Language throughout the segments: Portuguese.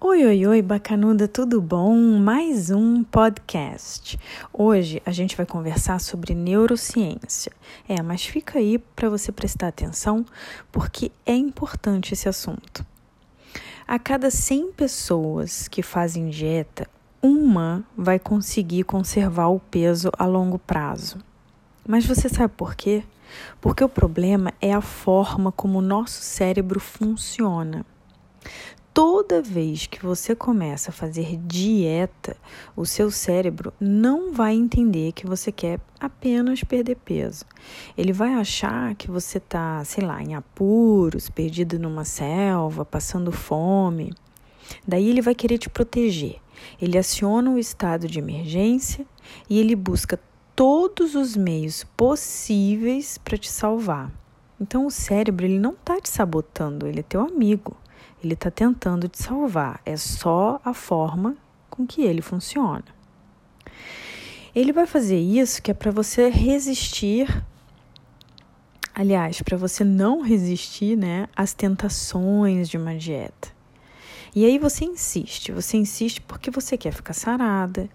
Oi, oi, oi, bacanuda, tudo bom? Mais um podcast. Hoje a gente vai conversar sobre neurociência. É, mas fica aí para você prestar atenção, porque é importante esse assunto. A cada 100 pessoas que fazem dieta, uma vai conseguir conservar o peso a longo prazo. Mas você sabe por quê? Porque o problema é a forma como o nosso cérebro funciona toda vez que você começa a fazer dieta, o seu cérebro não vai entender que você quer apenas perder peso. Ele vai achar que você está, sei lá, em apuros, perdido numa selva, passando fome. Daí ele vai querer te proteger. Ele aciona o estado de emergência e ele busca todos os meios possíveis para te salvar. Então o cérebro ele não está te sabotando, ele é teu amigo. Ele está tentando te salvar. É só a forma com que ele funciona. Ele vai fazer isso que é para você resistir. Aliás, para você não resistir, né, às tentações de uma dieta. E aí você insiste, você insiste porque você quer ficar sarada,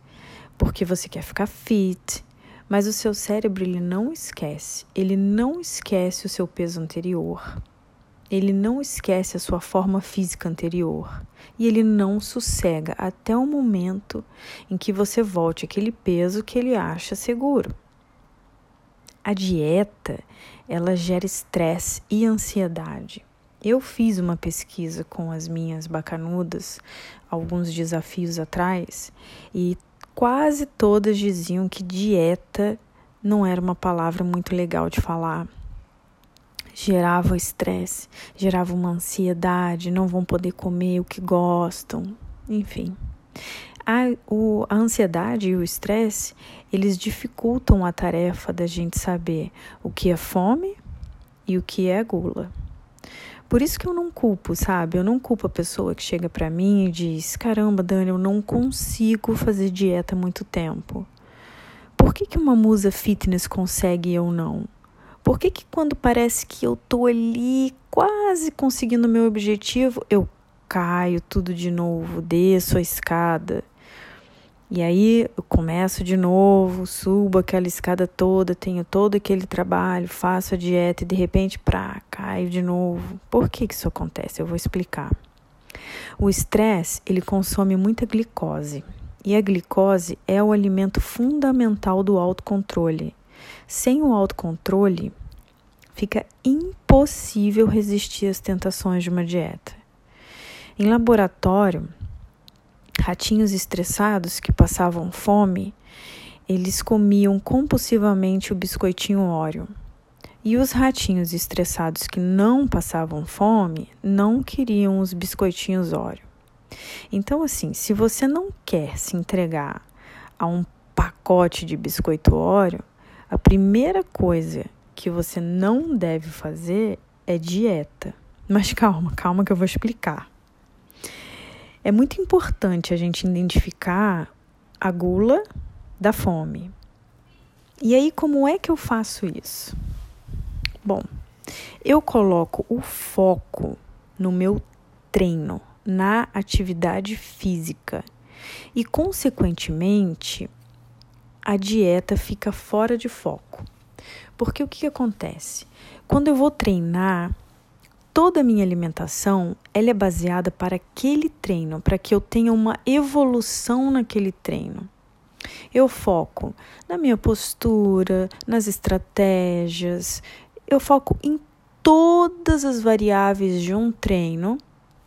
porque você quer ficar fit, mas o seu cérebro ele não esquece, ele não esquece o seu peso anterior ele não esquece a sua forma física anterior e ele não sossega até o momento em que você volte aquele peso que ele acha seguro. A dieta, ela gera estresse e ansiedade. Eu fiz uma pesquisa com as minhas bacanudas alguns desafios atrás e quase todas diziam que dieta não era uma palavra muito legal de falar gerava estresse, gerava uma ansiedade, não vão poder comer o que gostam, enfim. A, o, a ansiedade e o estresse, eles dificultam a tarefa da gente saber o que é fome e o que é gula. Por isso que eu não culpo, sabe? Eu não culpo a pessoa que chega para mim e diz: "Caramba, Dani, eu não consigo fazer dieta há muito tempo". Por que que uma musa fitness consegue e eu não? Por que, que quando parece que eu tô ali quase conseguindo o meu objetivo, eu caio tudo de novo, desço a escada? E aí eu começo de novo, subo aquela escada toda, tenho todo aquele trabalho, faço a dieta e de repente, pra, caio de novo. Por que, que isso acontece? Eu vou explicar. O estresse, ele consome muita glicose. E a glicose é o alimento fundamental do autocontrole. Sem o autocontrole, fica impossível resistir às tentações de uma dieta. Em laboratório, ratinhos estressados que passavam fome, eles comiam compulsivamente o biscoitinho Oreo. E os ratinhos estressados que não passavam fome não queriam os biscoitinhos Oreo. Então, assim, se você não quer se entregar a um pacote de biscoito Oreo, a primeira coisa que você não deve fazer é dieta. Mas calma, calma que eu vou explicar. É muito importante a gente identificar a gula da fome. E aí, como é que eu faço isso? Bom, eu coloco o foco no meu treino, na atividade física. E, consequentemente, a dieta fica fora de foco. Porque o que, que acontece? Quando eu vou treinar, toda a minha alimentação ela é baseada para aquele treino, para que eu tenha uma evolução naquele treino. Eu foco na minha postura, nas estratégias, eu foco em todas as variáveis de um treino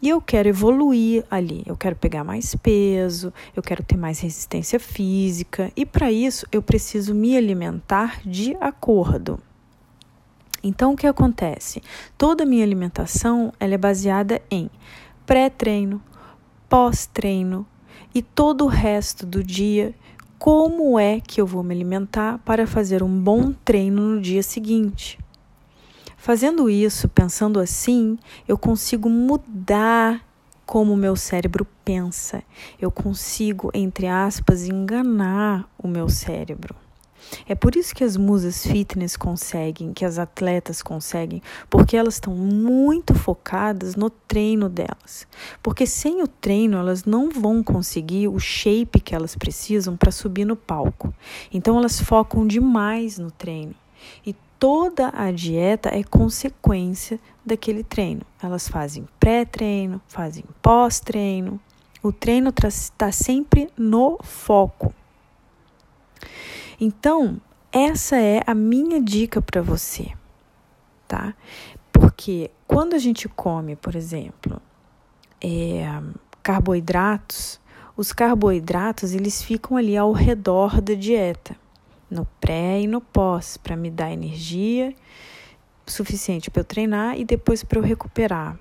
e eu quero evoluir ali, eu quero pegar mais peso, eu quero ter mais resistência física, e para isso eu preciso me alimentar de acordo. Então o que acontece? Toda a minha alimentação ela é baseada em pré-treino, pós-treino e todo o resto do dia, como é que eu vou me alimentar para fazer um bom treino no dia seguinte. Fazendo isso, pensando assim, eu consigo mudar como o meu cérebro pensa. Eu consigo, entre aspas, enganar o meu cérebro. É por isso que as musas fitness conseguem, que as atletas conseguem, porque elas estão muito focadas no treino delas. Porque sem o treino elas não vão conseguir o shape que elas precisam para subir no palco. Então elas focam demais no treino. E toda a dieta é consequência daquele treino. Elas fazem pré-treino, fazem pós-treino. O treino está sempre no foco. Então, essa é a minha dica para você, tá? Porque quando a gente come, por exemplo, é, carboidratos, os carboidratos eles ficam ali ao redor da dieta, no pré e no pós, para me dar energia suficiente para eu treinar e depois para eu recuperar.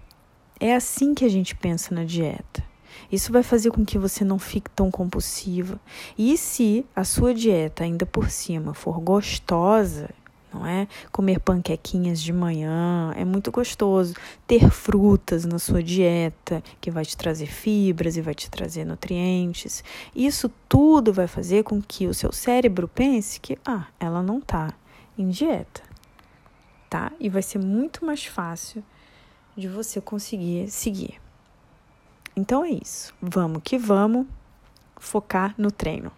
É assim que a gente pensa na dieta. Isso vai fazer com que você não fique tão compulsiva. E se a sua dieta ainda por cima for gostosa, não é? Comer panquequinhas de manhã é muito gostoso. Ter frutas na sua dieta, que vai te trazer fibras e vai te trazer nutrientes. Isso tudo vai fazer com que o seu cérebro pense que, ah, ela não está em dieta, tá? E vai ser muito mais fácil de você conseguir seguir. Então é isso. Vamos que vamos focar no treino.